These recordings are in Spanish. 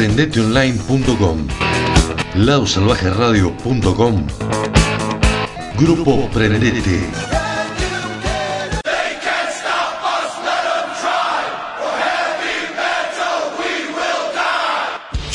Prendeteonline.com Ladosalvajeradio.com Grupo Prendete.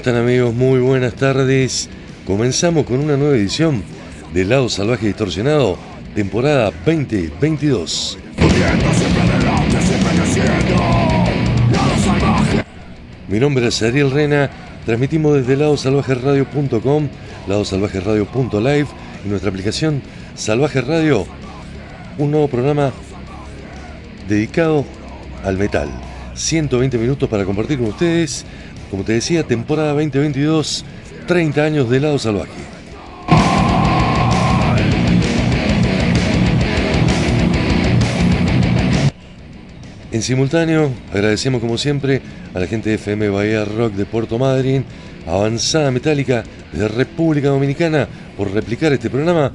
están amigos? Muy buenas tardes. Comenzamos con una nueva edición de Lado Salvaje Distorsionado, temporada 2022. Pudiendo siempre adelante, siempre creciendo. Lado salvaje. Mi nombre es Ariel Rena, transmitimos desde ladosalvajeradio.com, ladosalvajeradio.live y nuestra aplicación Salvaje Radio, un nuevo programa dedicado al metal. 120 minutos para compartir con ustedes, como te decía, temporada 2022, 30 años de Lado Salvaje. En simultáneo, agradecemos como siempre a la gente de FM Bahía Rock de Puerto Madryn, Avanzada Metálica de República Dominicana por replicar este programa,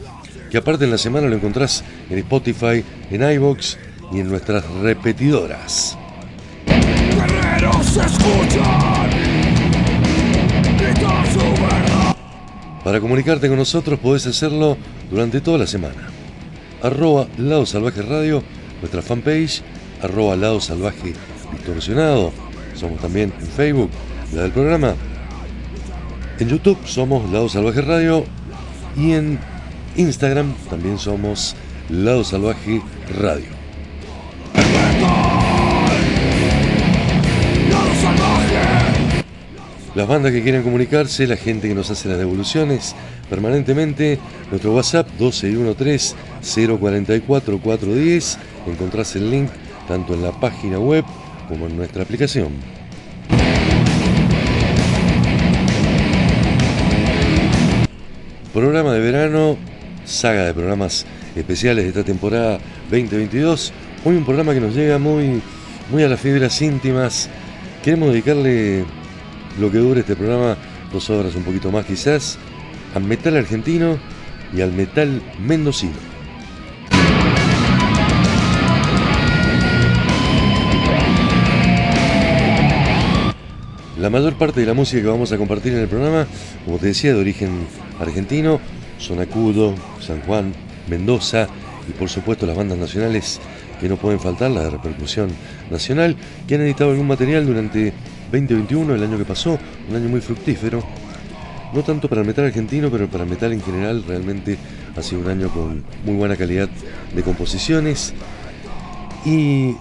que aparte en la semana lo encontrás en Spotify, en iBox y en nuestras repetidoras. Guerreros escuchan. Para comunicarte con nosotros podés hacerlo durante toda la semana. Arroba Lado Salvaje Radio, nuestra fanpage, arroba Lado Salvaje Distorsionado. Somos también en Facebook, la del programa. En YouTube somos Lado Salvaje Radio y en Instagram también somos Lado Salvaje Radio. Las bandas que quieren comunicarse, la gente que nos hace las devoluciones permanentemente, nuestro WhatsApp 1213-044-410. Encontrás el link tanto en la página web como en nuestra aplicación. Programa de verano, saga de programas especiales de esta temporada 2022. Hoy un programa que nos llega muy, muy a las fibras íntimas. Queremos dedicarle lo que dure este programa, dos horas un poquito más quizás, al metal argentino y al metal mendocino. La mayor parte de la música que vamos a compartir en el programa, como te decía, de origen argentino, son Acudo, San Juan, Mendoza y por supuesto las bandas nacionales que no pueden faltar, la de repercusión nacional, que han editado algún material durante 2021, el año que pasó, un año muy fructífero, no tanto para el metal argentino, pero para el metal en general realmente ha sido un año con muy buena calidad de composiciones. Y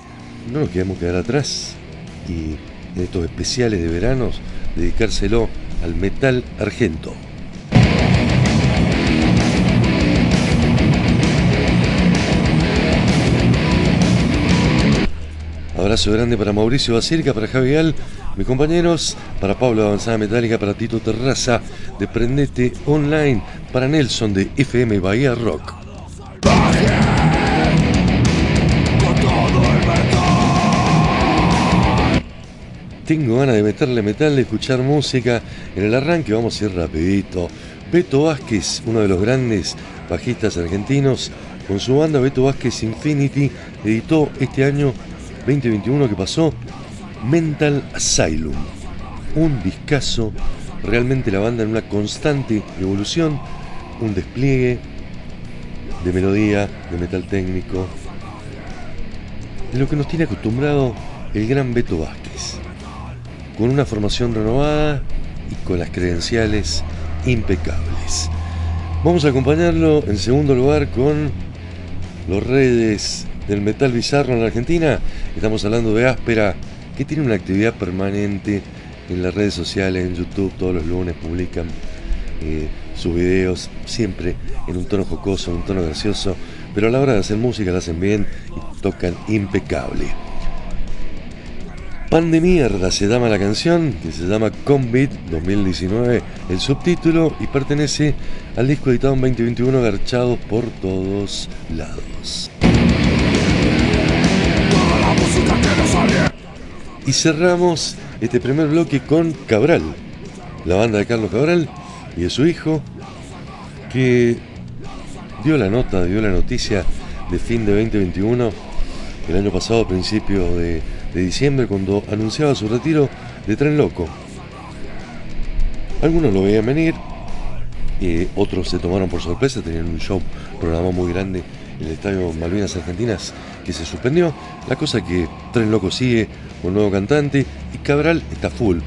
no nos queremos quedar atrás. Y en estos especiales de veranos dedicárselo al metal argento. Abrazo grande para Mauricio Bacirca, para Javier mis compañeros, para Pablo Avanzada Metálica, para Tito Terraza de Prendete Online, para Nelson de FM Bahía Rock. Tengo ganas de meterle metal, de escuchar música. En el arranque vamos a ir rapidito. Beto Vázquez, uno de los grandes bajistas argentinos, con su banda Beto Vázquez Infinity, editó este año 2021 que pasó Mental Asylum. Un discazo, realmente la banda en una constante evolución, un despliegue de melodía, de metal técnico, de lo que nos tiene acostumbrado el gran Beto Vázquez con una formación renovada y con las credenciales impecables. Vamos a acompañarlo en segundo lugar con los redes del metal bizarro en la Argentina. Estamos hablando de Áspera, que tiene una actividad permanente en las redes sociales, en YouTube, todos los lunes publican eh, sus videos, siempre en un tono jocoso, en un tono gracioso, pero a la hora de hacer música la hacen bien y tocan impecable. Pan de mierda se llama la canción, que se llama Combit 2019, el subtítulo, y pertenece al disco editado en 2021 Garchados por todos lados. Y cerramos este primer bloque con Cabral, la banda de Carlos Cabral y de su hijo, que dio la nota, dio la noticia de fin de 2021, el año pasado, principio de de diciembre cuando anunciaba su retiro de Tren Loco. Algunos lo veían venir, y otros se tomaron por sorpresa, tenían un show programado muy grande en el Estadio Malvinas Argentinas que se suspendió. La cosa que Tren Loco sigue con nuevo cantante y Cabral está full,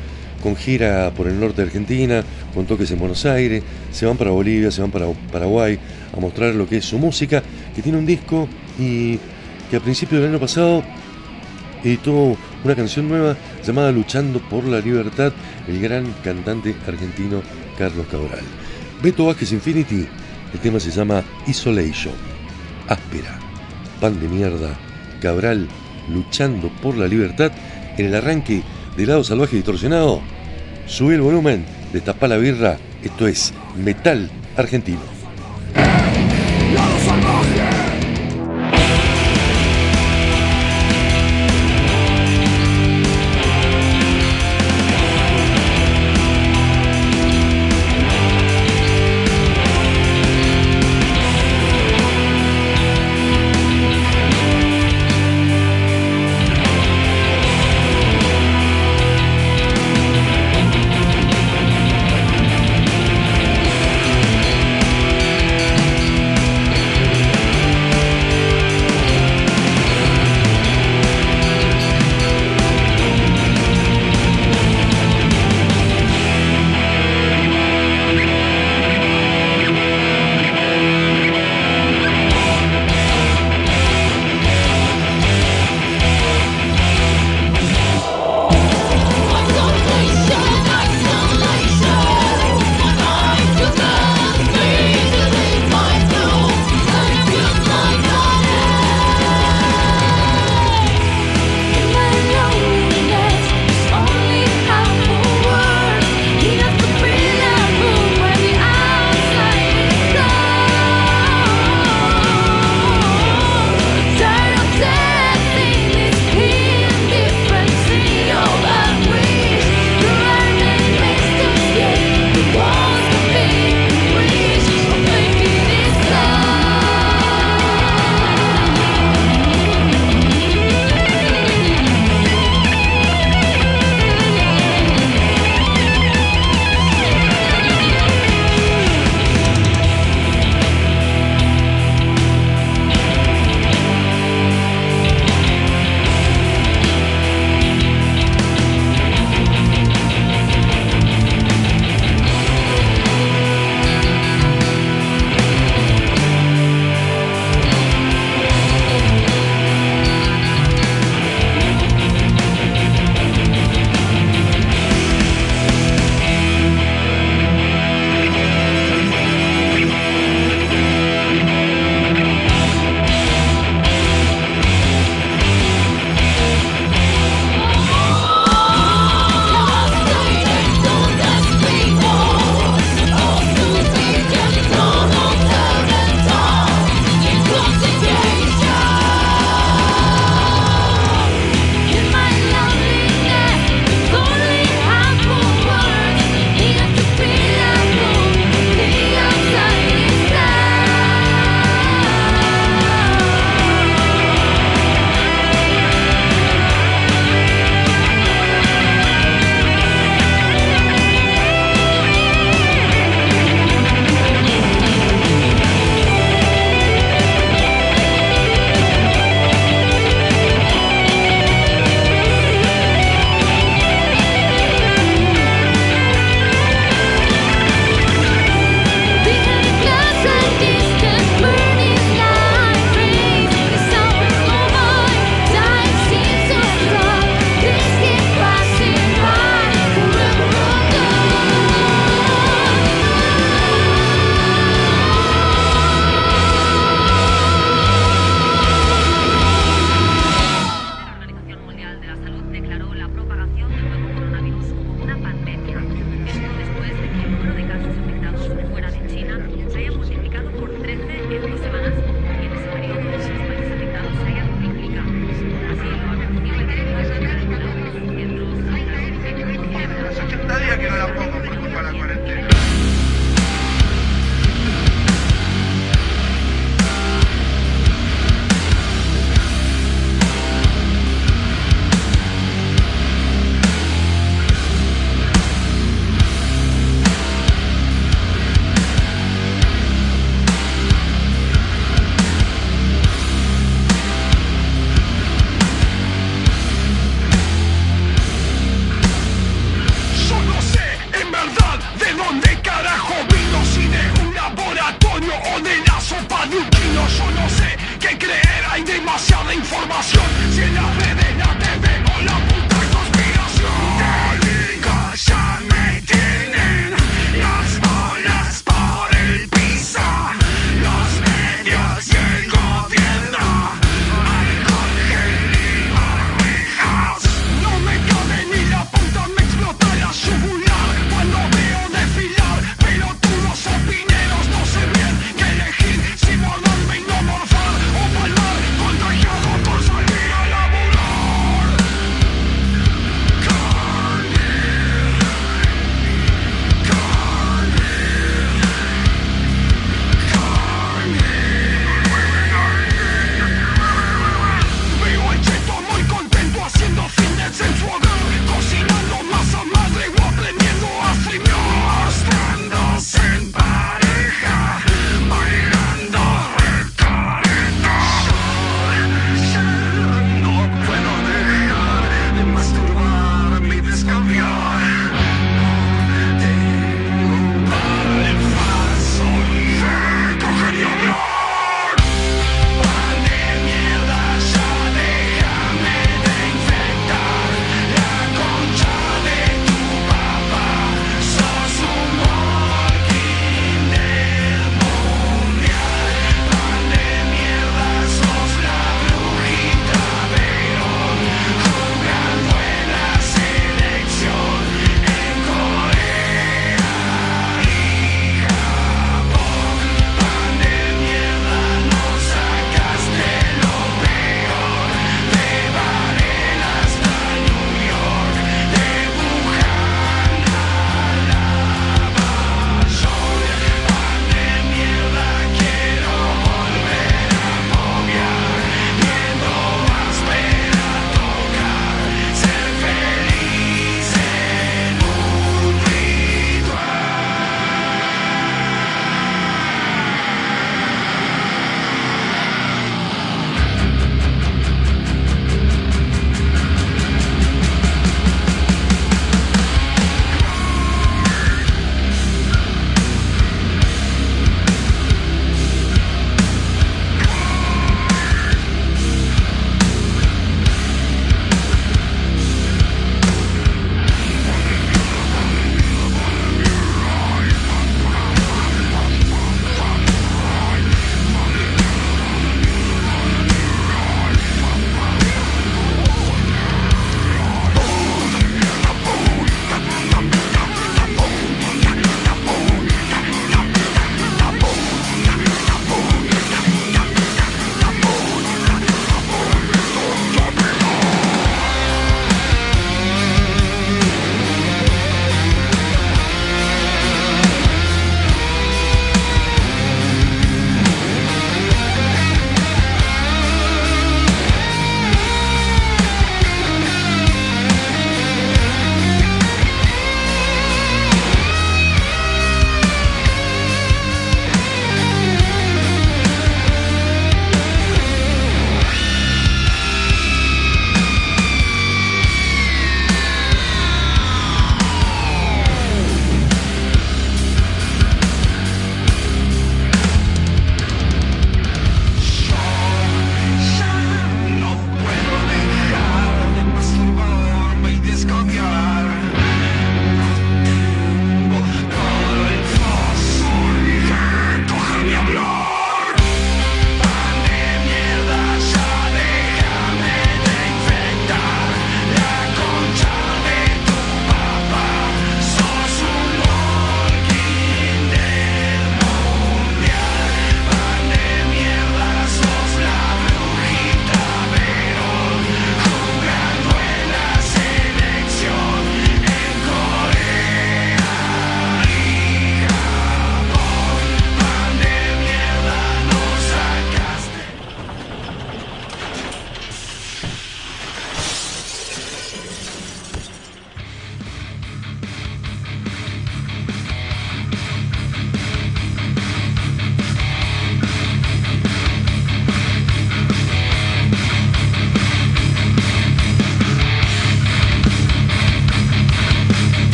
con gira por el norte de Argentina, con toques en Buenos Aires, se van para Bolivia, se van para Paraguay a mostrar lo que es su música, que tiene un disco y que a principios del año pasado editó una canción nueva llamada Luchando por la Libertad, el gran cantante argentino Carlos Cabral. Beto Vázquez Infinity, el tema se llama Isolation. Áspera, pan de mierda, Cabral luchando por la libertad en el arranque de lado salvaje distorsionado. Sube el volumen, destapa la birra, esto es metal argentino.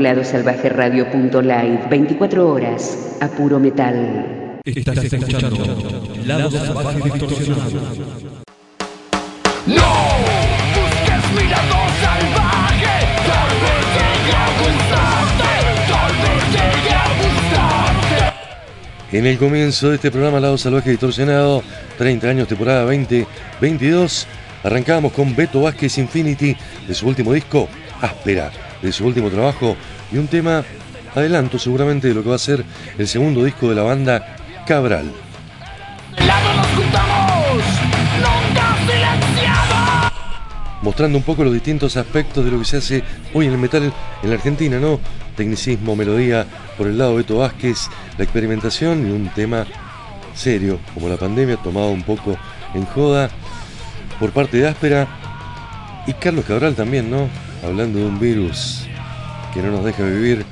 Escuchando ladosalvajeradio.live 24 horas a puro metal. Estás escuchando Lado Salvaje Distorsionado. ¡No! Busques mi lado salvaje. Tal vez llegue a gustarte. Tal vez llegue a gustarte. En el comienzo de este programa Lado Salvaje Distorsionado, 30 años, temporada 2022, arrancamos con Beto Vázquez Infinity de su último disco, Áspera, de su último trabajo y un tema, adelanto seguramente de lo que va a ser el segundo disco de la banda, Cabral. Mostrando un poco los distintos aspectos de lo que se hace hoy en el metal en la Argentina, ¿no? Tecnicismo, melodía, por el lado de Beto Vázquez, la experimentación y un tema serio, como la pandemia, tomado un poco en joda por parte de Áspera y Carlos Cabral también, ¿no? Hablando de un virus que no nos deja vivir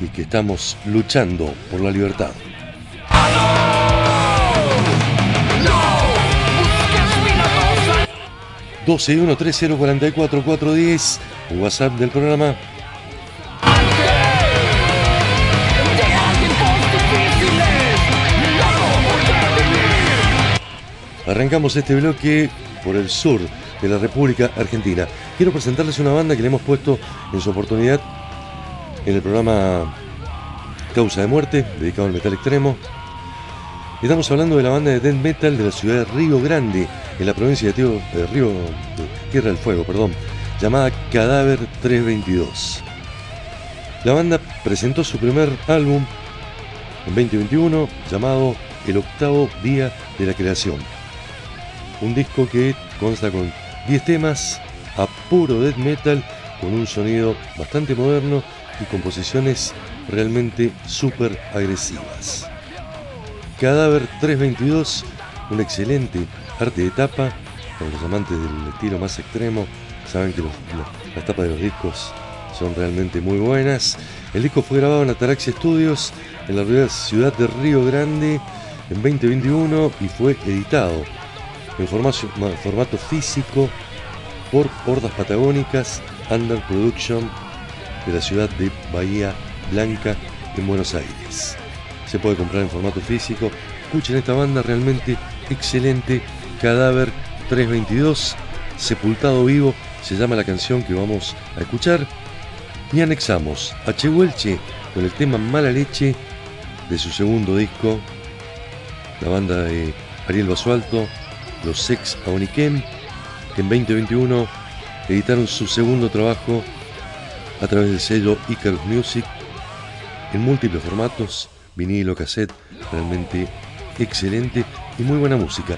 y que estamos luchando por la libertad. Busques mi lado salvaje. 12 1 30 44 410, WhatsApp del programa. Arrancamos este bloque por el sur de la República Argentina. Quiero presentarles una banda que le hemos puesto en su oportunidad en el programa Causa de Muerte, dedicado al metal extremo. Estamos hablando de la banda de death metal de la ciudad de Río Grande, en la provincia de, Río Tierra del Fuego, perdón, llamada Cadáver 322. La banda presentó su primer álbum en 2021 llamado El octavo día de la creación. Un disco que consta con 10 temas a puro death metal con un sonido bastante moderno y composiciones realmente súper agresivas. Cadáver 322, un excelente arte de tapa. Para los amantes del estilo más extremo, saben que las tapas de los discos son realmente muy buenas. El disco fue grabado en Ataraxia Studios en la ciudad de Río Grande en 2021 y fue editado en formato, ma- formato físico por Hordas Patagónicas Under Production de la ciudad de Bahía Blanca en Buenos Aires. Se puede comprar en formato físico. Escuchen esta banda realmente excelente. Cadáver 322, Sepultado Vivo, se llama la canción que vamos a escuchar. Y anexamos a Chehuelche con el tema Mala Leche de su segundo disco. La banda de Ariel Basualto, los Sex Aoniquem, en 2021 editaron su segundo trabajo a través del sello Icarus Music en múltiples formatos, vinilo, cassette, realmente excelente y muy buena música.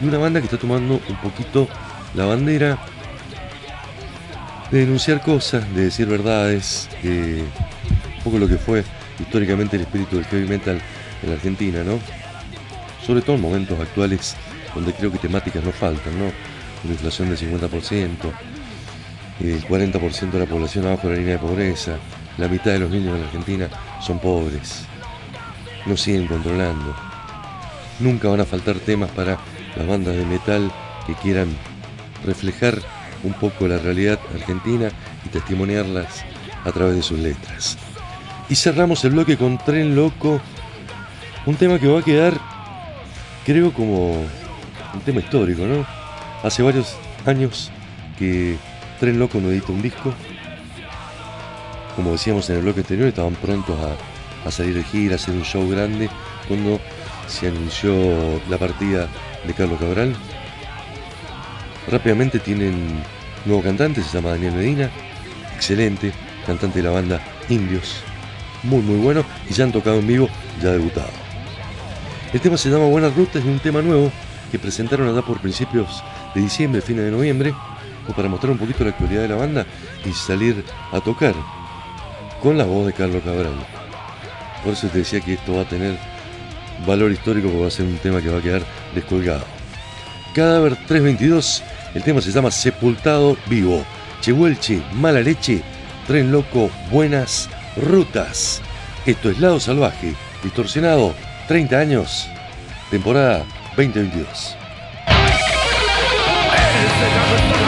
Y una banda que está tomando un poquito la bandera de denunciar cosas, de decir verdades, un poco lo que fue históricamente el espíritu del heavy metal en la Argentina, ¿no? Sobre todo en momentos actuales donde creo que temáticas no faltan, ¿no? Una inflación del 50%, el 40% de la población abajo de la línea de pobreza, la mitad de los niños en la Argentina son pobres, no siguen controlando. Nunca van a faltar temas para las bandas de metal que quieran reflejar un poco la realidad argentina y testimoniarlas a través de sus letras. Y cerramos el bloque con Tren Loco, un tema que va a quedar, creo, como un tema histórico, ¿no? Hace varios años que Tren Loco no edita un disco. Como decíamos en el bloque anterior, estaban prontos a, salir de gira, a hacer un show grande, cuando se anunció la partida de Carlos Cabral. Rápidamente tienen nuevo cantante, se llama Daniel Medina, excelente, cantante de la banda Indios, muy muy bueno, y ya han tocado en vivo, ya debutado. El tema se llama Buenas Rutas y un tema nuevo que presentaron allá por principios de diciembre, fines de noviembre, o para mostrar un poquito la actualidad de la banda y salir a tocar con la voz de Carlos Cabral. Por eso te decía que esto va a tener valor histórico porque va a ser un tema que va a quedar descolgado. Cadáver 322, el tema se llama Sepultado Vivo. Chehuelche, Mala Leche, Tren Loco, Buenas Rutas. Esto es Lado Salvaje, distorsionado, 30 años, temporada 2022. Estás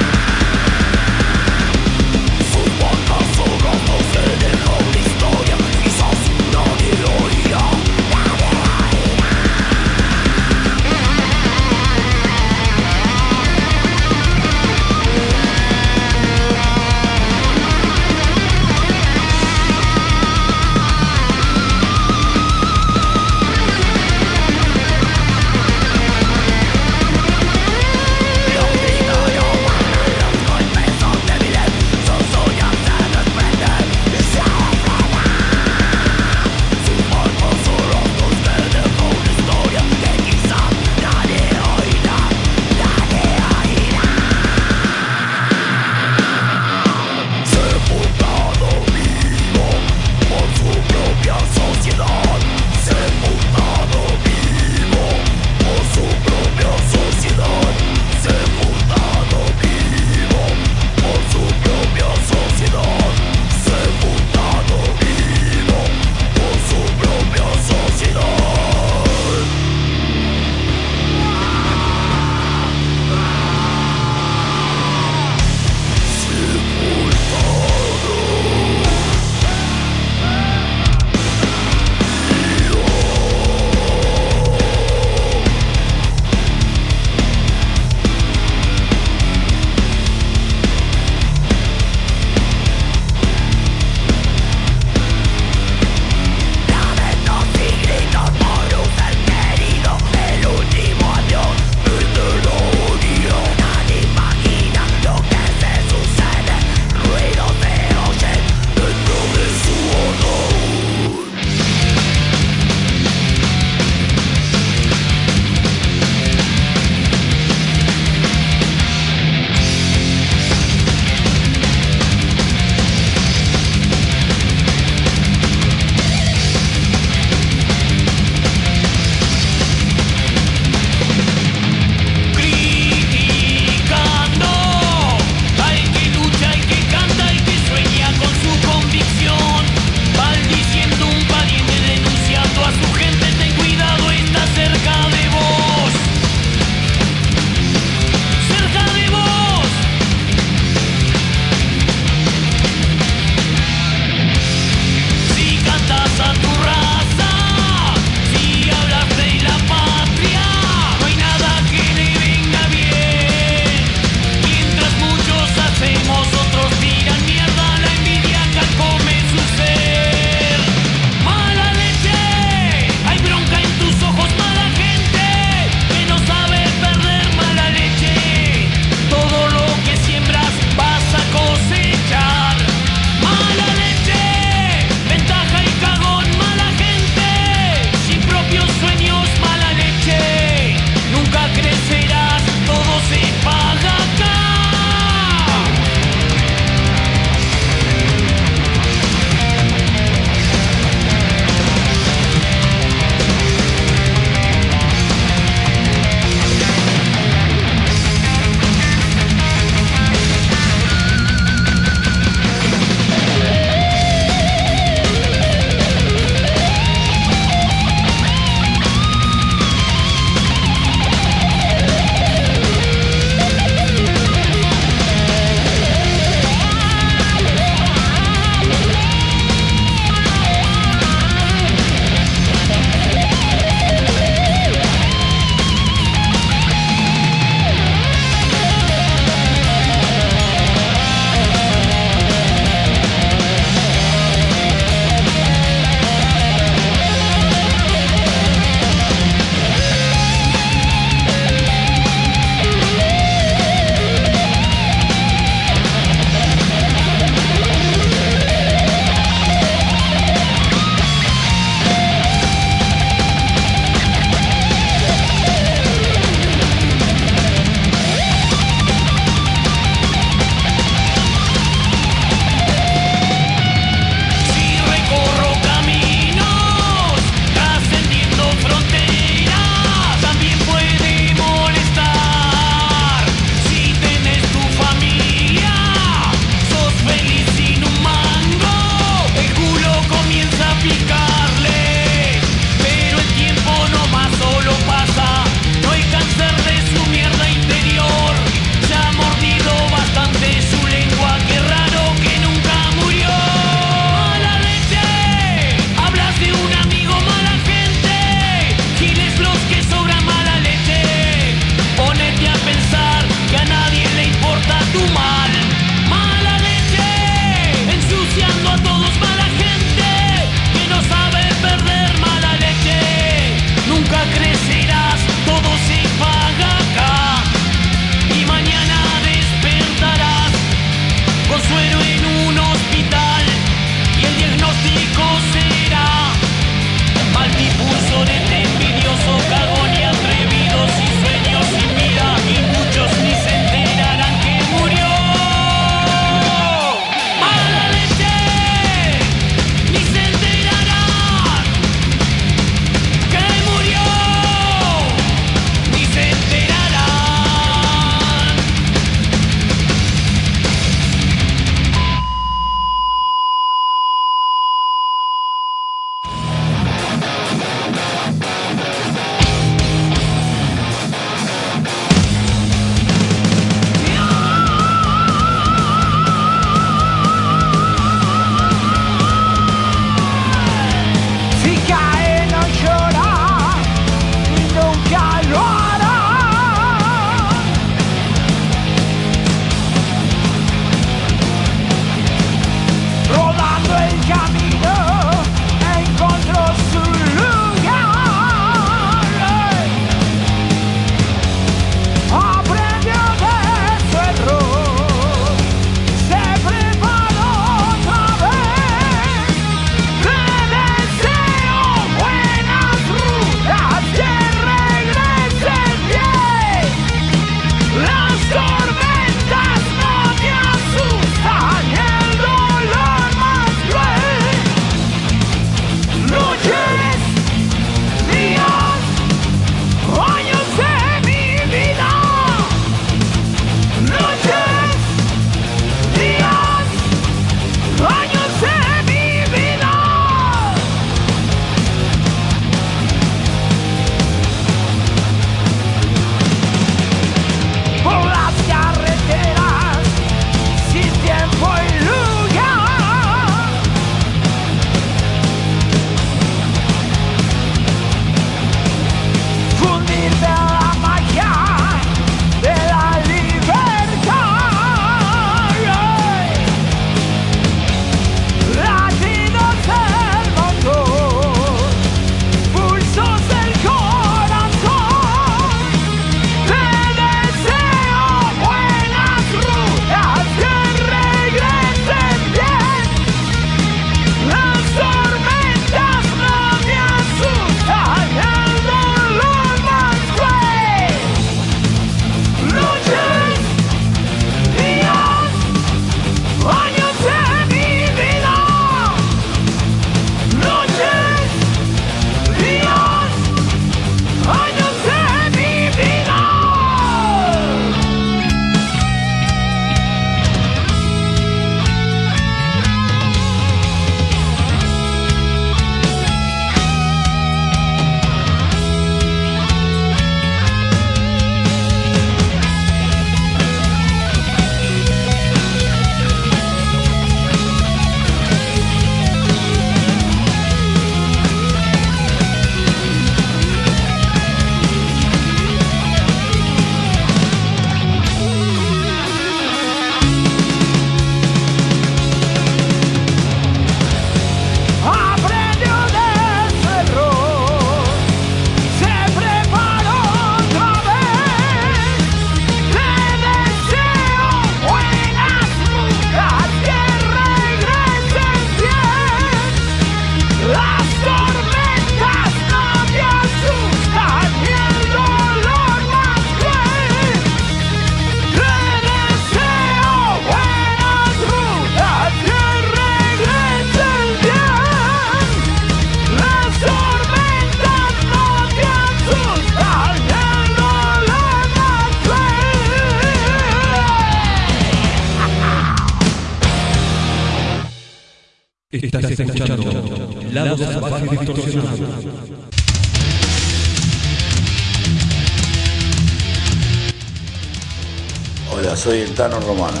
Hola, soy el Tano Romano.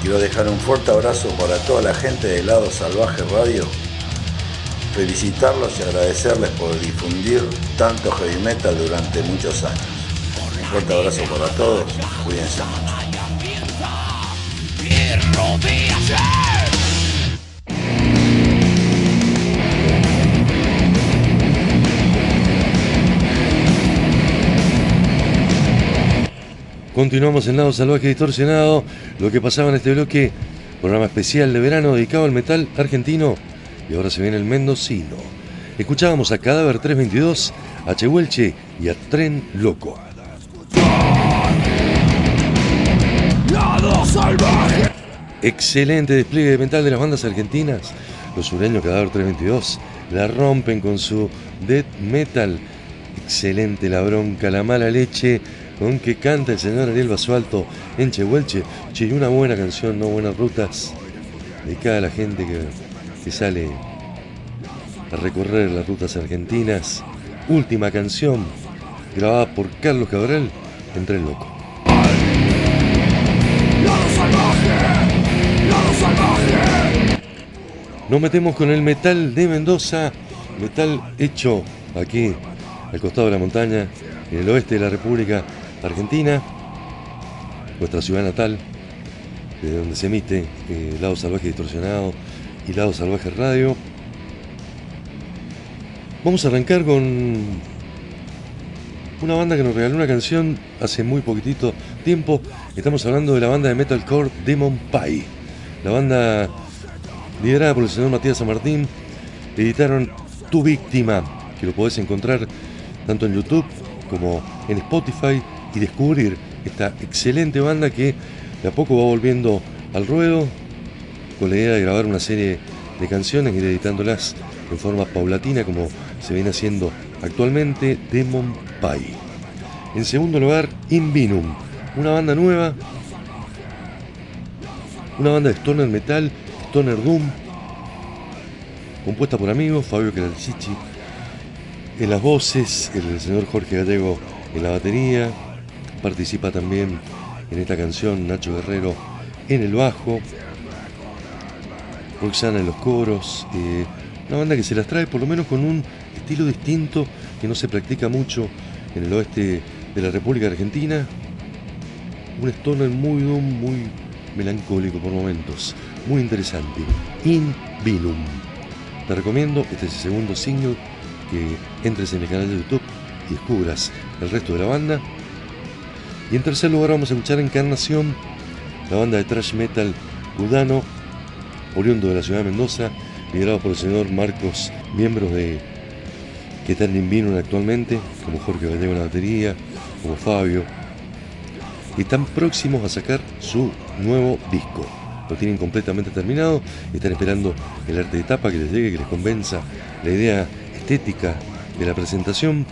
Quiero dejar un fuerte abrazo para toda la gente de Lado Salvaje Radio. Felicitarlos y agradecerles por difundir tanto heavy metal durante muchos años. Un fuerte abrazo para todos. Cuídense mucho. Continuamos en Lado Salvaje Distorsionado. Lo que pasaba en este bloque, programa especial de verano dedicado al metal argentino. Y ahora se viene el mendocino. Escuchábamos a Cadáver 322, a Chehuelche y a Tren Loco. Excelente despliegue de metal de las bandas argentinas. Los sureños Cadáver 322 la rompen con su death metal. Excelente la bronca, la mala leche con que canta el señor Ariel Basualto en Chehuelche. Che, una buena canción, no buenas rutas, dedicada a la gente que, que sale a recorrer las rutas argentinas. Última canción, grabada por Carlos Cabral en Tren Loco. Nos metemos con el metal de Mendoza, metal hecho aquí, al costado de la montaña, en el oeste de la República Argentina, nuestra ciudad natal, de donde se emite eh, Lado Salvaje Distorsionado y Lado Salvaje Radio. Vamos a arrancar con una banda que nos regaló una canción hace muy poquitito tiempo. Estamos hablando de la banda de metalcore Demon Pie. La banda liderada por el señor Matías San Martín. Editaron Tu Víctima, que lo podés encontrar tanto en YouTube como en Spotify y descubrir esta excelente banda que de a poco va volviendo al ruedo con la idea de grabar una serie de canciones de editándolas en forma paulatina como se viene haciendo actualmente Demon Pie. En segundo lugar, Invinum, una banda nueva, una banda de stoner metal, stoner doom, compuesta por amigos, Fabio Calalcici en las voces, el señor Jorge Gallego en la batería, participa también en esta canción Nacho Guerrero en el bajo, Roxana en los coros, eh, una banda que se las trae por lo menos con un estilo distinto que no se practica mucho en el oeste de la República Argentina, un stoner muy muy melancólico por momentos, muy interesante, In Vinum. Te recomiendo, este es el segundo single, que entres en el canal de YouTube y descubras el resto de la banda. Y en tercer lugar vamos a escuchar Encarnación, la banda de thrash metal Udano, oriundo de la ciudad de Mendoza, liderado por el señor Marcos, miembros de que están en Vinum actualmente, como Jorge Gallego en la batería, como Fabio, y están próximos a sacar su nuevo disco. Lo tienen completamente terminado, están esperando el arte de tapa que les llegue, que les convenza la idea estética de la presentación,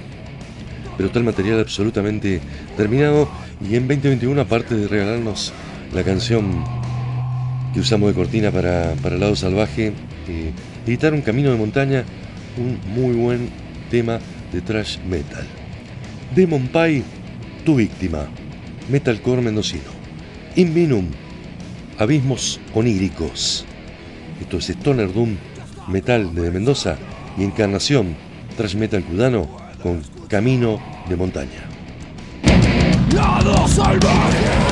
pero está el material absolutamente terminado y en 2021 aparte de regalarnos la canción que usamos de cortina para, para el lado salvaje, eh, editaron Camino de Montaña, un muy buen tema de thrash metal. Demon Pie, tu víctima, metalcore mendocino. Invinum, abismos oníricos. Esto es Stoner Doom, metal de Mendoza y Encarnación, thrash metal cudano con Camino de Montaña. Lado salvaje.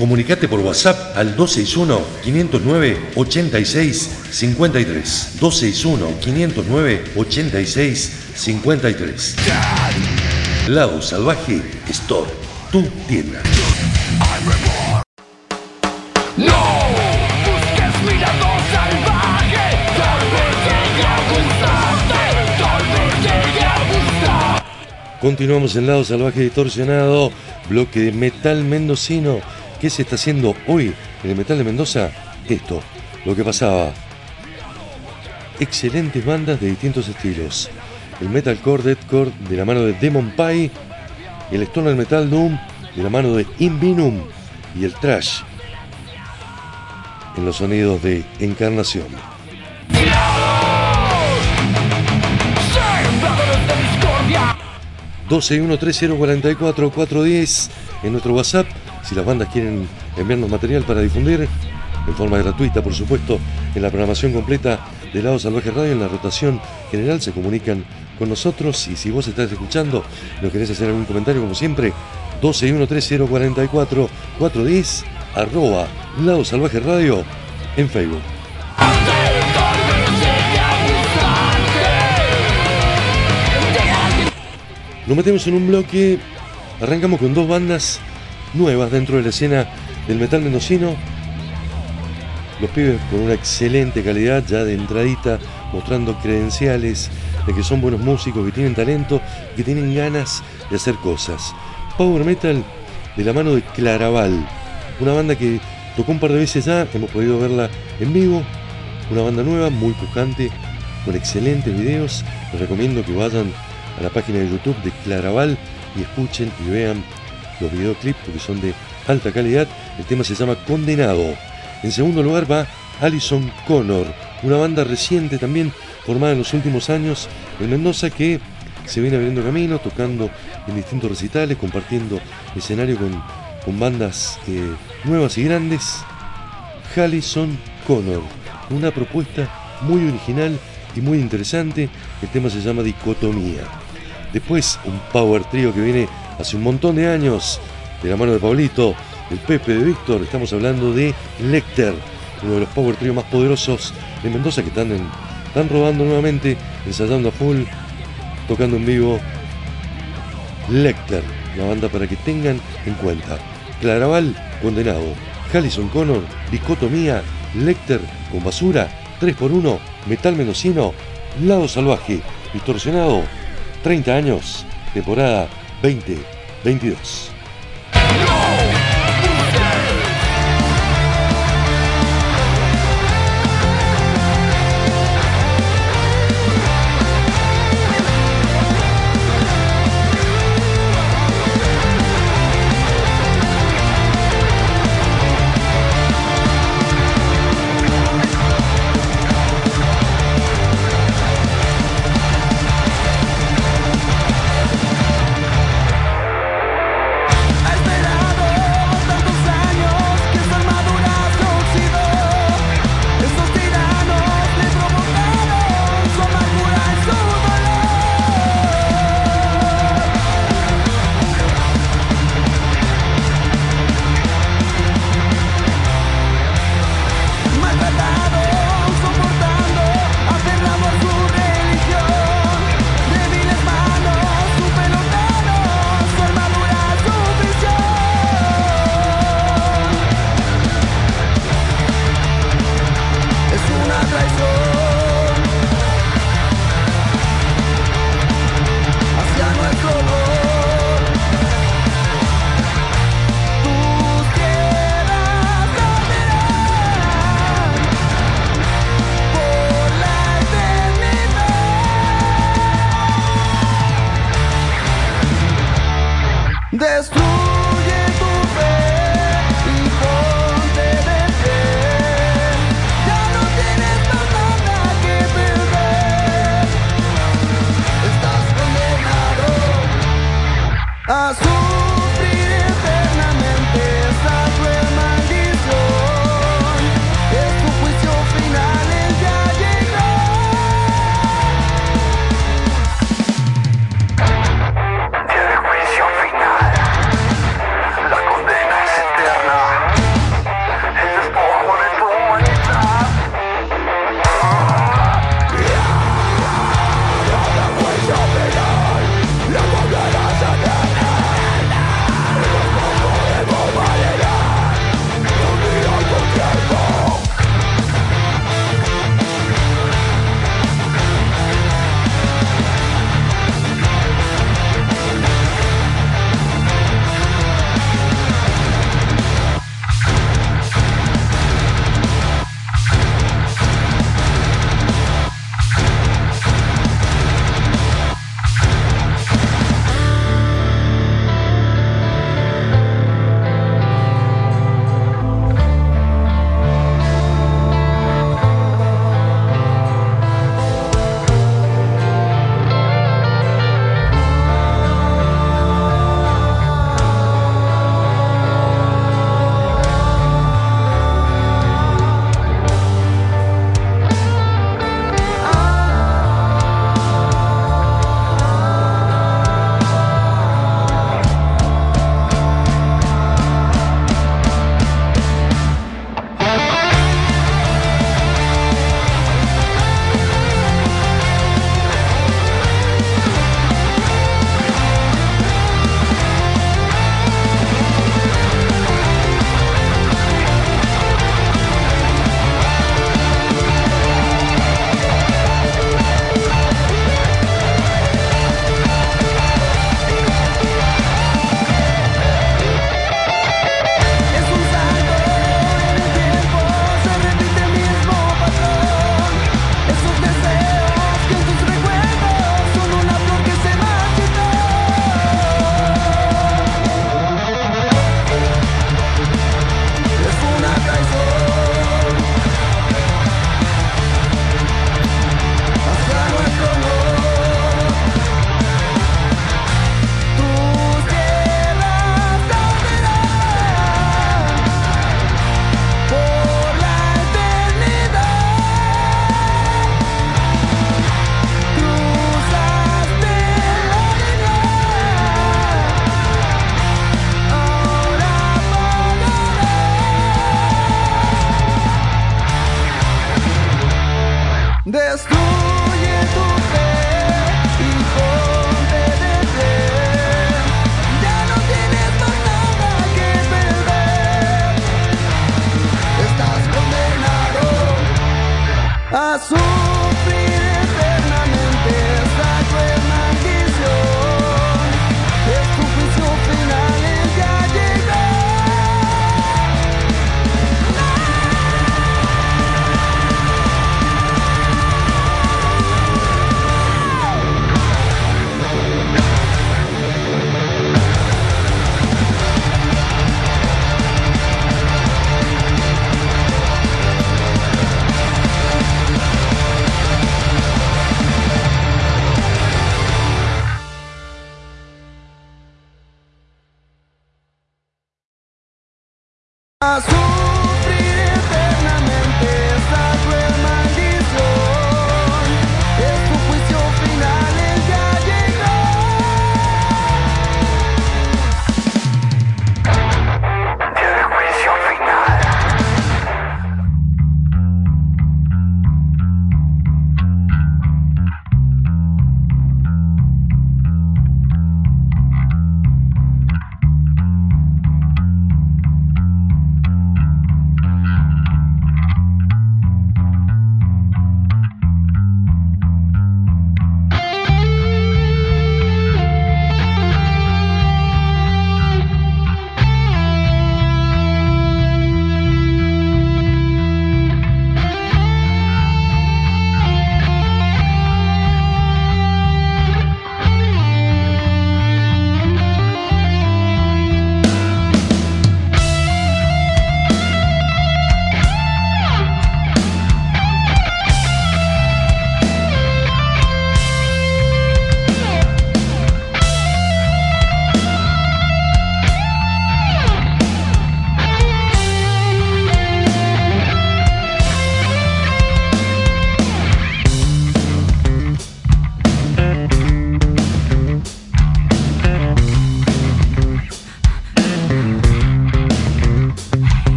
Comunicate por WhatsApp al 261-509-8653. 261-509-8653. Lado Salvaje Store, tu tienda. No. Continuamos en Lado Salvaje Distorsionado, bloque de metal mendocino. ¿Qué se está haciendo hoy en el metal de Mendoza? Esto, lo que pasaba. Excelentes bandas de distintos estilos. El metalcore, deathcore de la mano de Demon Pie, el stoner metal doom de la mano de Invinum y el trash en los sonidos de Encarnación. Discordia. 1213044410 en nuestro WhatsApp si las bandas quieren enviarnos material para difundir en forma gratuita por supuesto en la programación completa de Lado Salvaje Radio en la rotación general se comunican con nosotros y si vos estás escuchando nos querés hacer algún comentario como siempre 1213044410 arroba Lado Salvaje Radio en Facebook. Nos metemos en un bloque, arrancamos con dos bandas nuevas dentro de la escena del metal mendocino. Los pibes con una excelente calidad, ya de entradita, mostrando credenciales de que son buenos músicos, que tienen talento, que tienen ganas de hacer cosas. Power Metal de la mano de Claraval, una banda que tocó un par de veces ya, hemos podido verla en vivo, una banda nueva, muy pujante, con excelentes videos. Les recomiendo que vayan a la página de YouTube de Claraval y escuchen y vean los videoclips porque son de alta calidad. El tema se llama Condenado. En segundo lugar va Alison Connor, una banda reciente también formada en los últimos años en Mendoza que se viene abriendo camino, tocando en distintos recitales, compartiendo escenario con, bandas eh, nuevas y grandes. Allison Connor, una propuesta muy original y muy interesante. El tema se llama Dicotomía. Después, un power trio que viene hace un montón de años, de la mano de Pablito, el Pepe de Víctor. Estamos hablando de Lecter, uno de los power trio más poderosos de Mendoza que están, en- están rodando nuevamente, ensayando a full, tocando en vivo. Lecter, una banda para que tengan en cuenta. Claraval, condenado. Hallison Connor, Dicotomía, Lecter con basura, 3x1, Metal Mendocino, Lado Salvaje, Distorsionado, 30 años, temporada 2022. Tal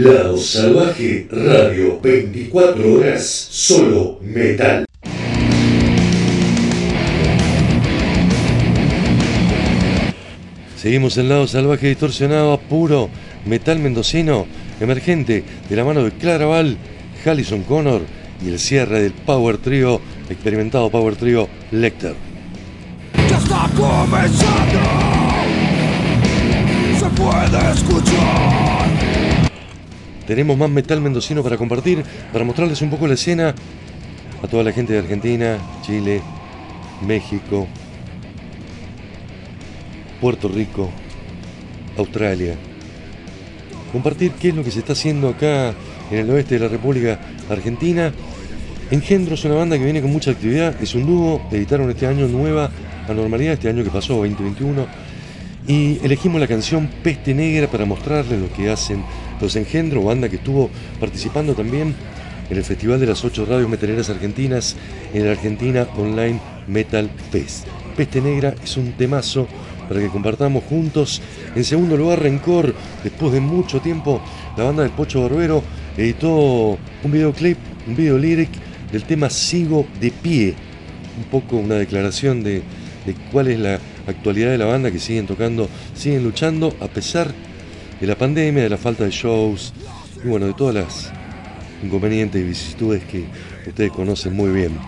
Lado Salvaje Radio, 24 horas, solo metal. Seguimos en Lado Salvaje Distorsionado, puro metal mendocino, emergente, de la mano de Claraval, Hallison Connor y el cierre del Power Trio, experimentado Power Trio Lecter. Ya está comenzando Se puede escuchar Tenemos más metal mendocino para compartir, para mostrarles un poco la escena a toda la gente de Argentina, Chile, México, Puerto Rico, Australia. Compartir qué es lo que se está haciendo acá en el oeste de la República Argentina. Engendro es una banda que viene con mucha actividad, es un dúo, editaron este año nueva anormalidad, este año que pasó, 2021, y elegimos la canción Peste Negra para mostrarles lo que hacen los Engendro, banda que estuvo participando también en el Festival de las Ocho Radios Metaleras Argentinas en el Argentina Online Metal Fest. Peste Negra es un temazo para que compartamos juntos. En segundo lugar, Rencor, después de mucho tiempo, la banda del Pocho Barbero editó un videoclip, un video lyric del tema Sigo de pie. Un poco una declaración de, de cuál es la actualidad de la banda, que siguen tocando, siguen luchando a pesar de la pandemia, de la falta de shows y bueno, de todas las inconvenientes y vicisitudes que ustedes conocen muy bien.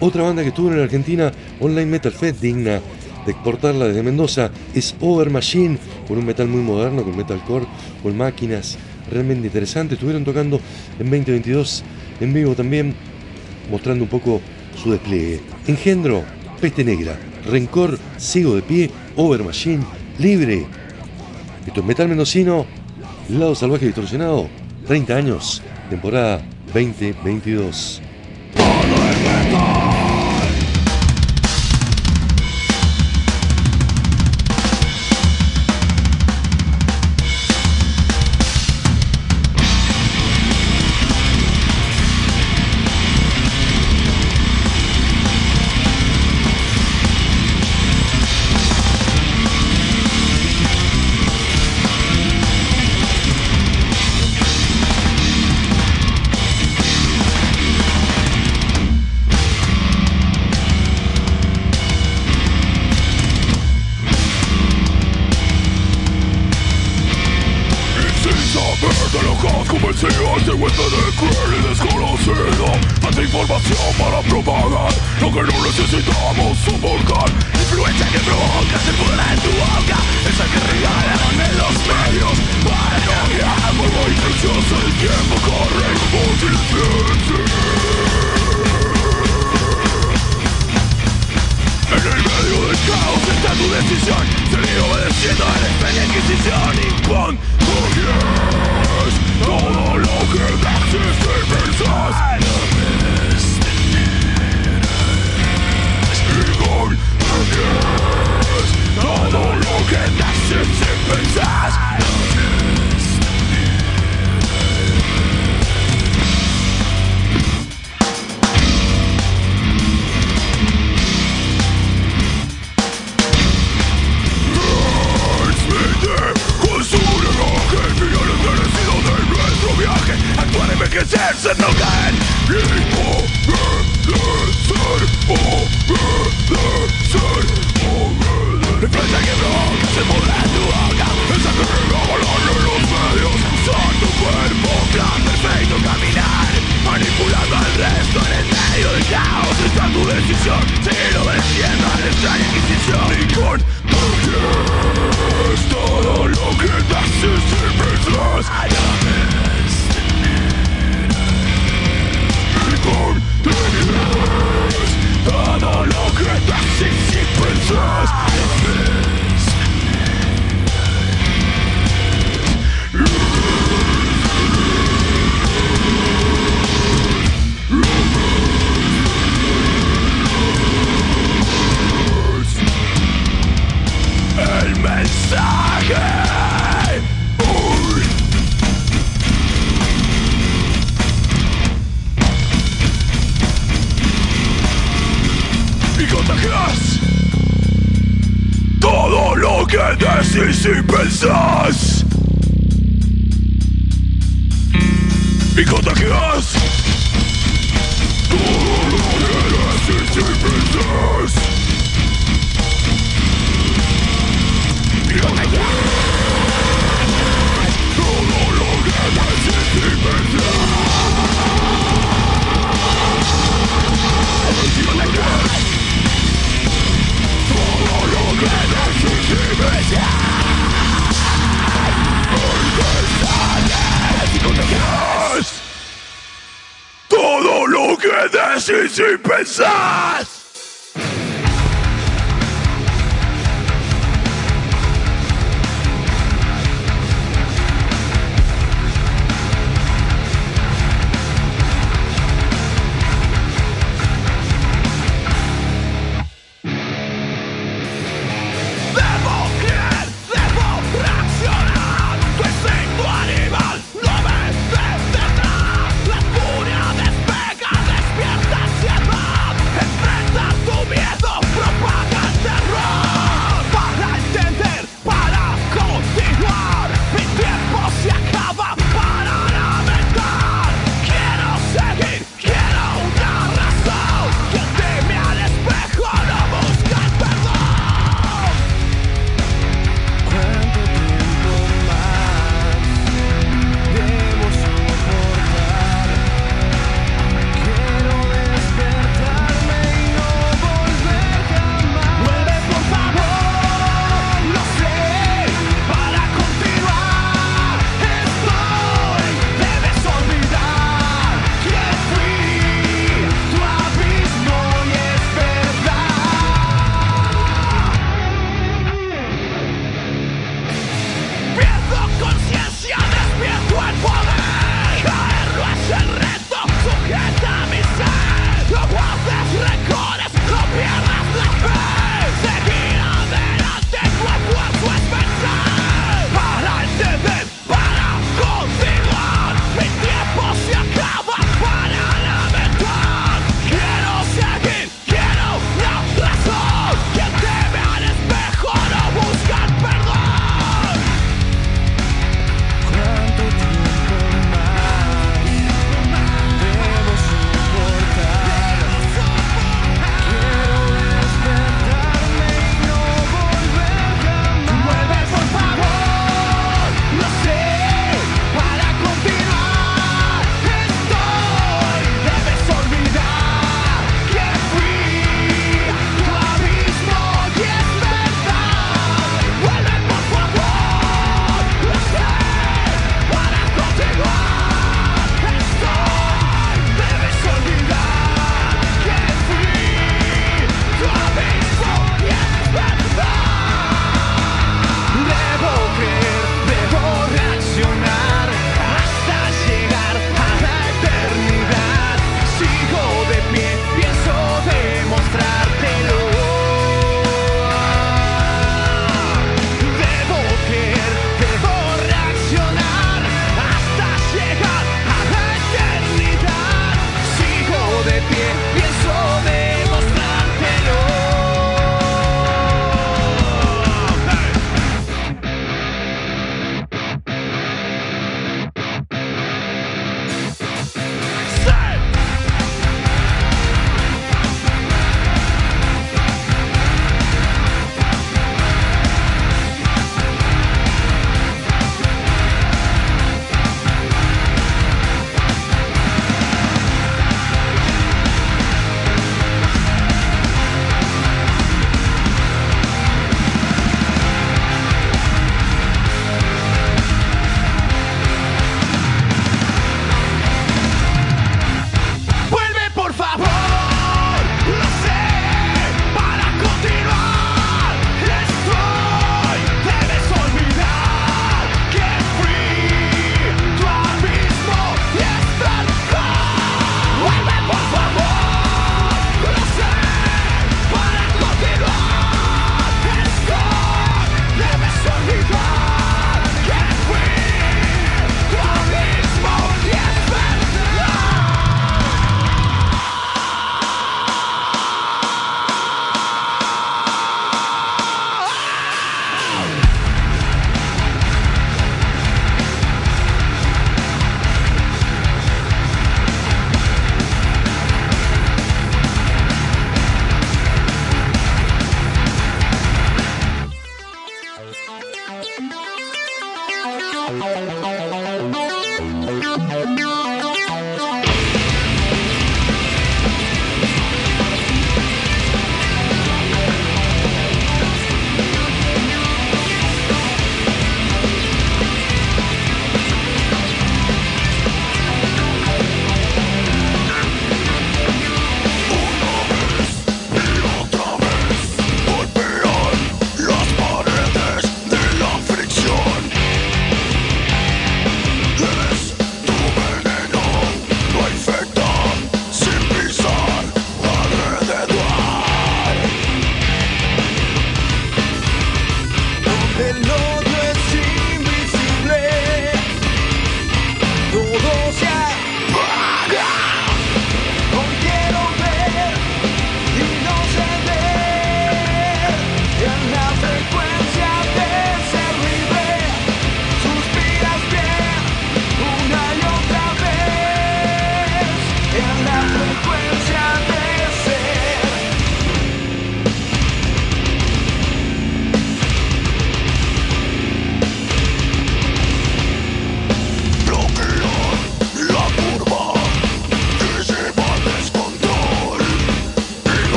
Otra banda que estuvo en Argentina Online Metal Fest, digna de exportarla desde Mendoza, es Over Machine, con un metal muy moderno, con metalcore, con máquinas realmente interesantes. Estuvieron tocando en 2022 en vivo también, mostrando un poco su despliegue. Engendro, Peste Negra, Rencor, Sigo de Pie, Over Machine, Libre. Metal Mendocino, Lado Salvaje Distorsionado, 30 años, temporada 2022. Decisión Seguir obedeciendo a la extraña inquisición. Impon yes Todo lo que haces y pensás Impon yes Todo lo que haces y pensás Ser, no caer Y obedecer, obedecer, obedecer Influencia que se en tu boca Esa que regalan en los medios Usar tu cuerpo, plan perfecto, caminar. Manipulando al resto en el medio del caos. Está tu decisión, seguir obedeciendo a la extraña inquisición. Tu yes, todo lo que haces y pensás Y tu yes, todo lo que y El mensaje que decís y pensás Y contagias Todo lo que decís y pensás Y contagias que decís y pensás Debo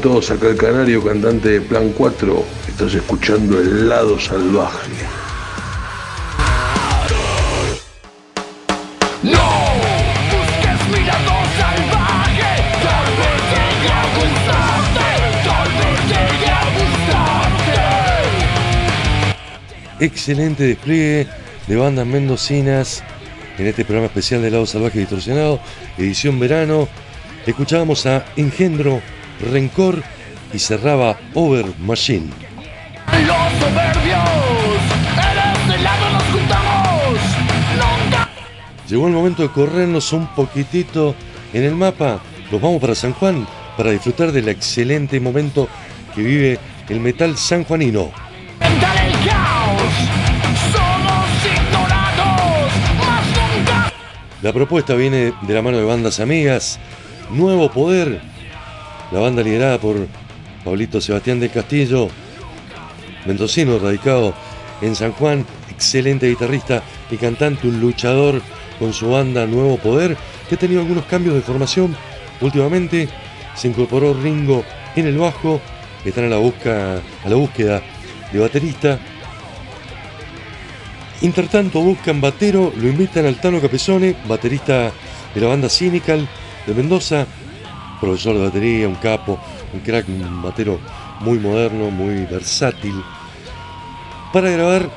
todos? Acá el Canario, cantante de Plan 4. Estás escuchando El Lado Salvaje. Excelente despliegue de bandas mendocinas en este programa especial de Lado Salvaje Distorsionado, edición verano. Escuchábamos a Engendro, Rencor y cerraba Over Machine. Los soberbios, en este lado nos juntamos, nunca. Llegó el momento de corrernos un poquitito en el mapa. Nos vamos para San Juan para disfrutar del excelente momento que vive el metal sanjuanino. El caos, somos. La propuesta viene de la mano de bandas amigas. Nuevo Poder, la banda liderada por Pablito Sebastián del Castillo, mendocino radicado en San Juan, excelente guitarrista y cantante, un luchador con su banda Nuevo Poder, que ha tenido algunos cambios de formación últimamente. Se incorporó Ringo en el bajo, están a la, busca, a la búsqueda de baterista. Intertanto buscan batero, lo invitan al Tano Capesone, baterista de la banda Cynical de Mendoza, profesor de batería, un capo, un crack, un batero muy moderno, muy versátil, para grabar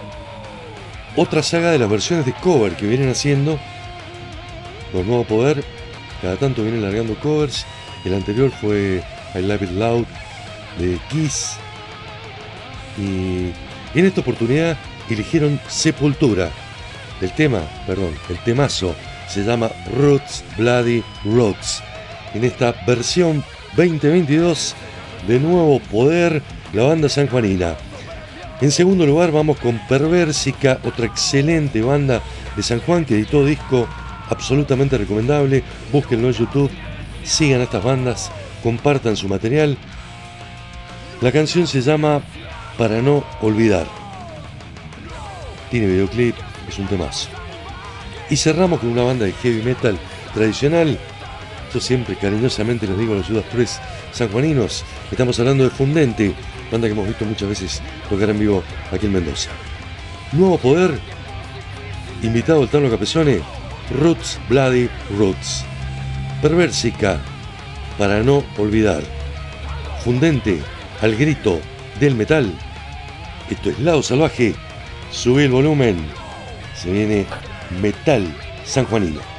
otra saga de las versiones de cover que vienen haciendo los Nuevo Poder. Cada tanto vienen largando covers. El anterior fue I Love It Loud de Kiss. Y en esta oportunidad eligieron Sepultura. El tema, perdón, el temazo se llama Roots Bloody Roots. En esta versión 2022 de Nuevo Poder, la banda sanjuanina. En segundo lugar vamos con Perversica, otra excelente banda de San Juan que editó disco absolutamente recomendable. Búsquenlo en YouTube, sigan a estas bandas, compartan su material. La canción se llama Para no olvidar. Tiene videoclip, es un temazo. Y cerramos con una banda de heavy metal tradicional. Siempre cariñosamente les digo a los Judas Press sanjuaninos, estamos hablando de Fundente, banda que hemos visto muchas veces tocar en vivo aquí en Mendoza. Nuevo Poder, invitado al Tano Capesone, Roots Bloody Roots. Perversica, para no olvidar. Fundente, al grito del metal. Esto es Lado Salvaje, sube el volumen. Se viene Metal Sanjuanino.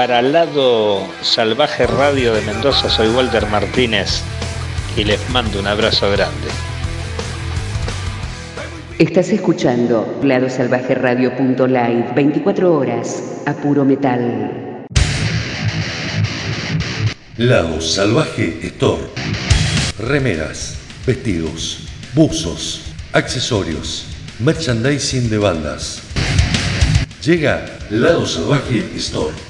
Para Lado Salvaje Radio de Mendoza soy Walter Martínez y les mando un abrazo grande. Estás escuchando ladosalvajeradio.live 24 horas a puro metal. Lado Salvaje Store. Remeras, vestidos, buzos, accesorios, merchandising de bandas. Llega Lado Salvaje Store.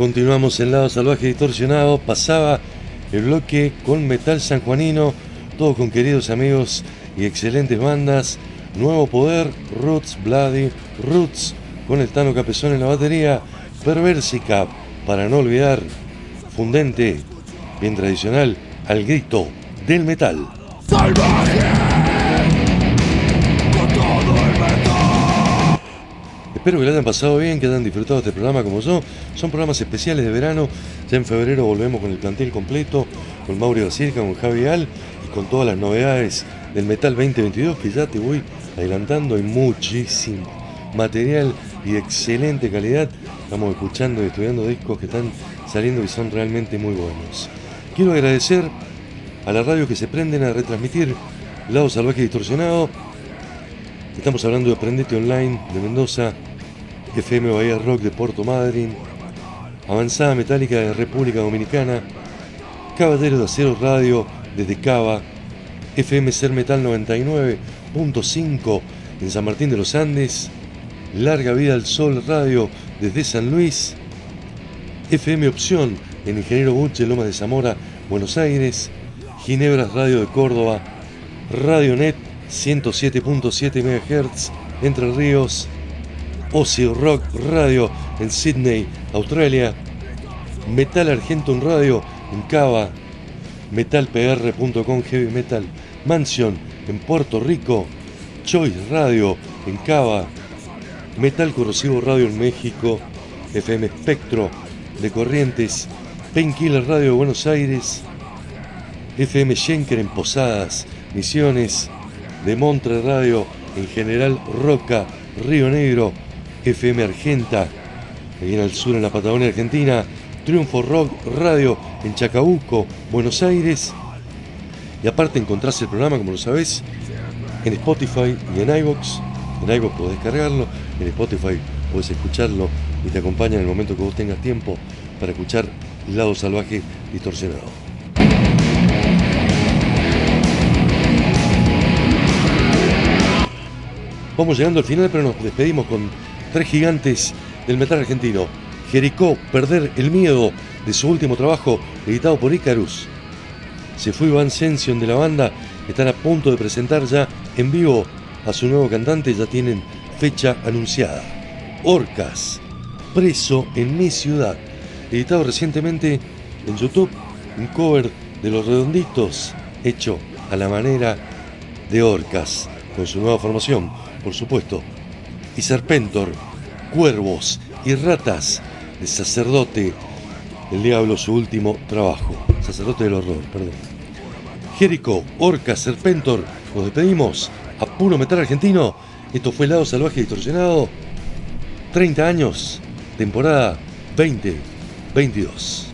Continuamos en Lado Salvaje Distorsionado. Pasaba el bloque con Metal Sanjuanino, todo con queridos amigos y excelentes bandas. Nuevo Poder, Roots, Bloody, Roots, con el Tano Capezón en la batería, Perversica, para no olvidar, Fundente, bien tradicional, al grito del metal. Espero que lo hayan pasado bien, que hayan disfrutado este programa como yo. Son programas especiales de verano. Ya en febrero volvemos con el plantel completo, con Mauro Circa, con Javi Al y con todas las novedades del Metal 2022 que ya te voy adelantando. Hay muchísimo material y excelente calidad. Estamos escuchando y estudiando discos que están saliendo y son realmente muy buenos. Quiero agradecer a las radios que se prenden a retransmitir Lado Salvaje Distorsionado. Estamos hablando de Prendete Online de Mendoza, FM Bahía Rock de Puerto Madryn, Avanzada Metálica de República Dominicana, Caballeros de Acero Radio desde Cava, FM Ser Metal 99.5 en San Martín de los Andes, Larga Vida al Sol Radio desde San Luis, FM Opción en Ingeniero Buche, Lomas de Zamora, Buenos Aires, Ginebras Radio de Córdoba, Radio Net 107.7 MHz, Entre Ríos, Ocio Rock Radio en Sydney, Australia, Metal Argentum Radio en Cava, metalpr.com Heavy Metal Mansion en Puerto Rico, Choice Radio en Cava, Metal Corrosivo Radio en México, FM Espectro de Corrientes, Painkiller Radio de Buenos Aires, FM Schenker en Posadas, Misiones, de Montre Radio en General Roca, Río Negro, FM Argenta, ahí en el sur en la Patagonia Argentina, Triunfo Rock Radio en Chacabuco, Buenos Aires. Y aparte encontrás el programa, como lo sabés, en Spotify y en iVoox. En iVoox podés descargarlo, en Spotify podés escucharlo y te acompaña en el momento que vos tengas tiempo para escuchar Lado Salvaje Distorsionado. Vamos llegando al final, pero nos despedimos con tres gigantes del metal argentino. Jericó, Perder el Miedo, de su último trabajo, editado por Icarus. Se fue Iván Sension de la banda, están a punto de presentar ya en vivo a su nuevo cantante, ya tienen fecha anunciada. Orcas, Preso en mi ciudad, editado recientemente en YouTube, un cover de Los Redonditos, hecho a la manera de Orcas, con su nueva formación, por supuesto. Y Serpentor, Cuervos y Ratas, de Sacerdote, el Diablo, su último trabajo. Sacerdote del Horror, perdón. Jericho, Orcas, Serpentor, nos despedimos a puro metal argentino. Esto fue Lado Salvaje Distorsionado. 30 años, temporada 2022.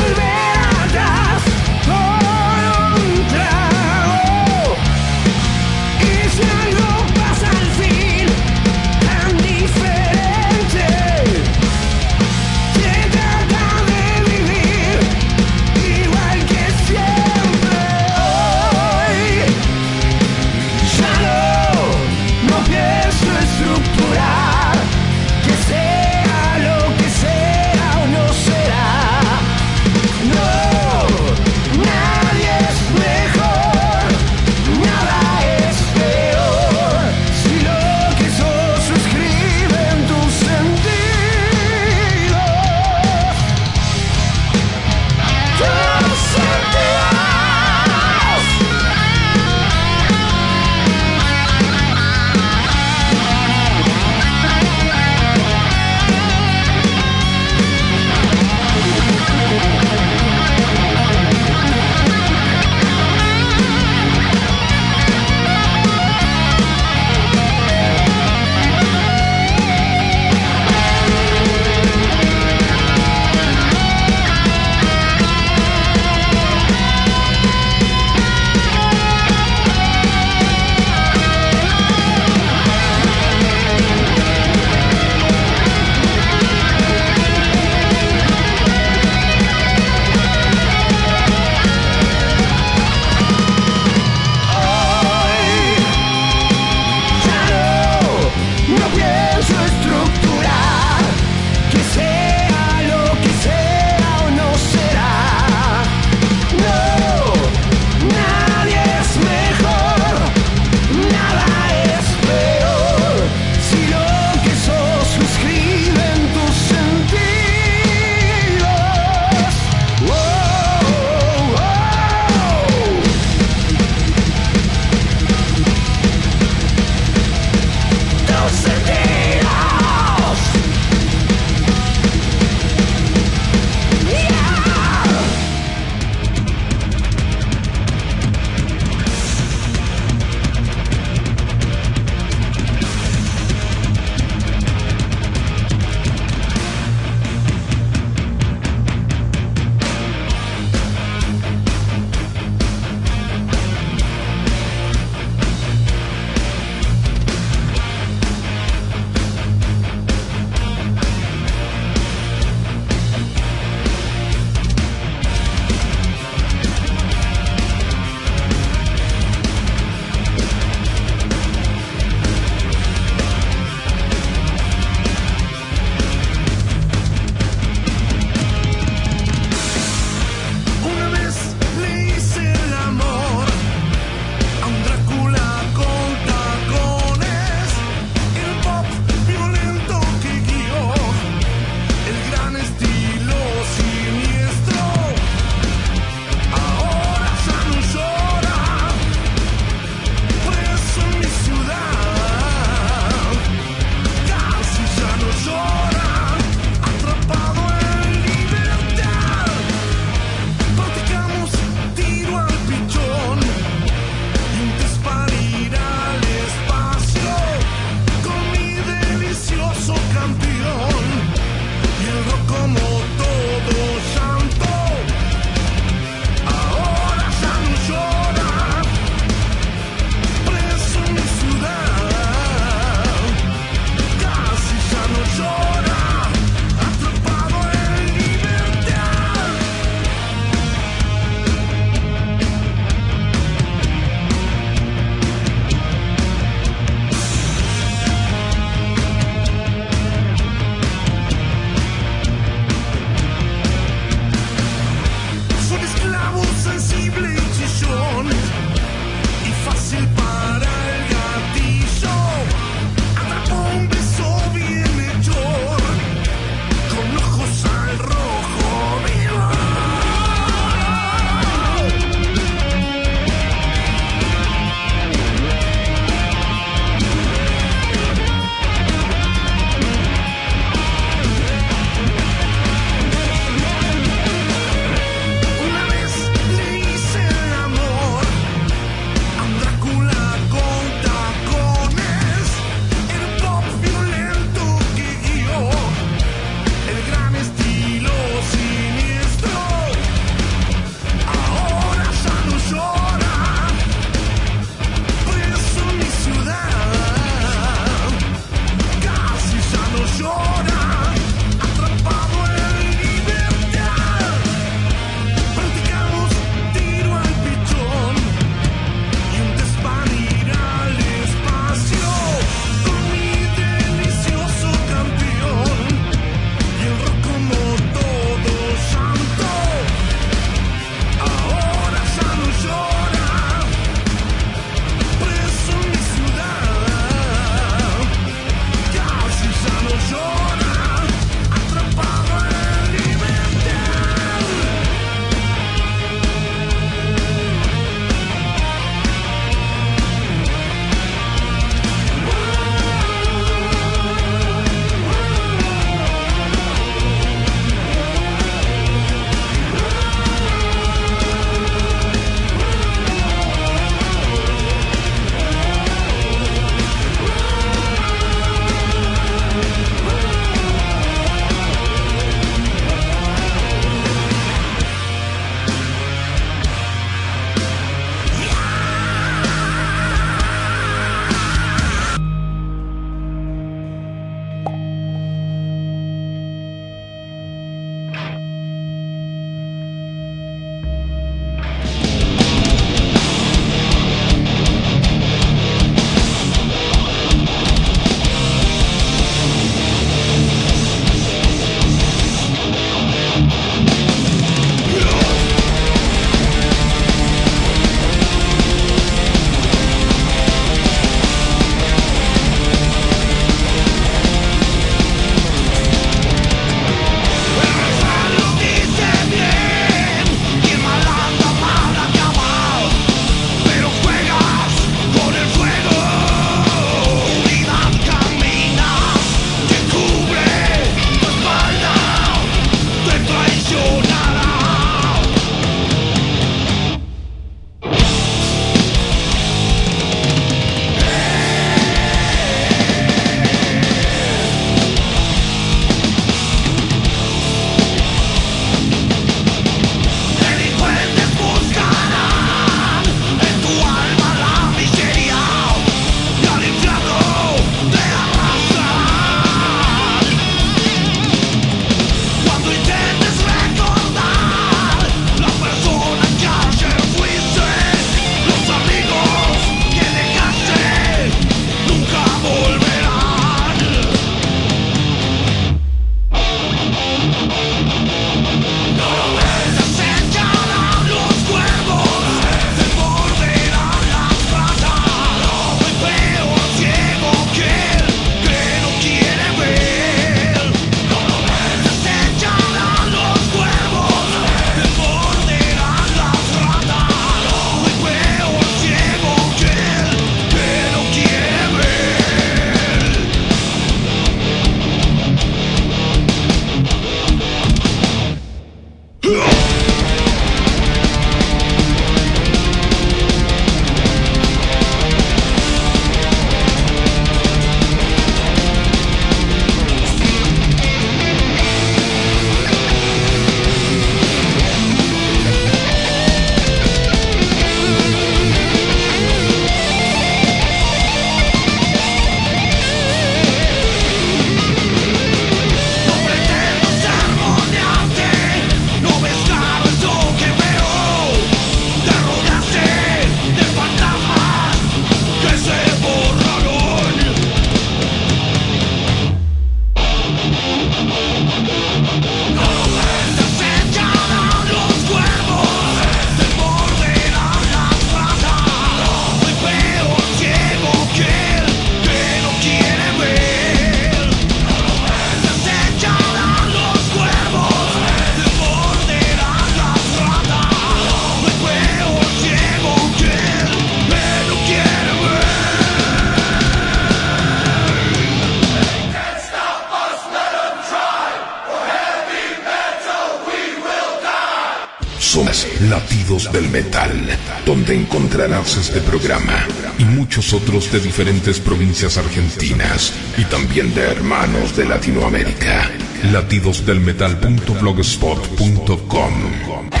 Este programa y muchos otros de diferentes provincias argentinas y también de hermanos de Latinoamérica. Latidosdelmetal.blogspot.com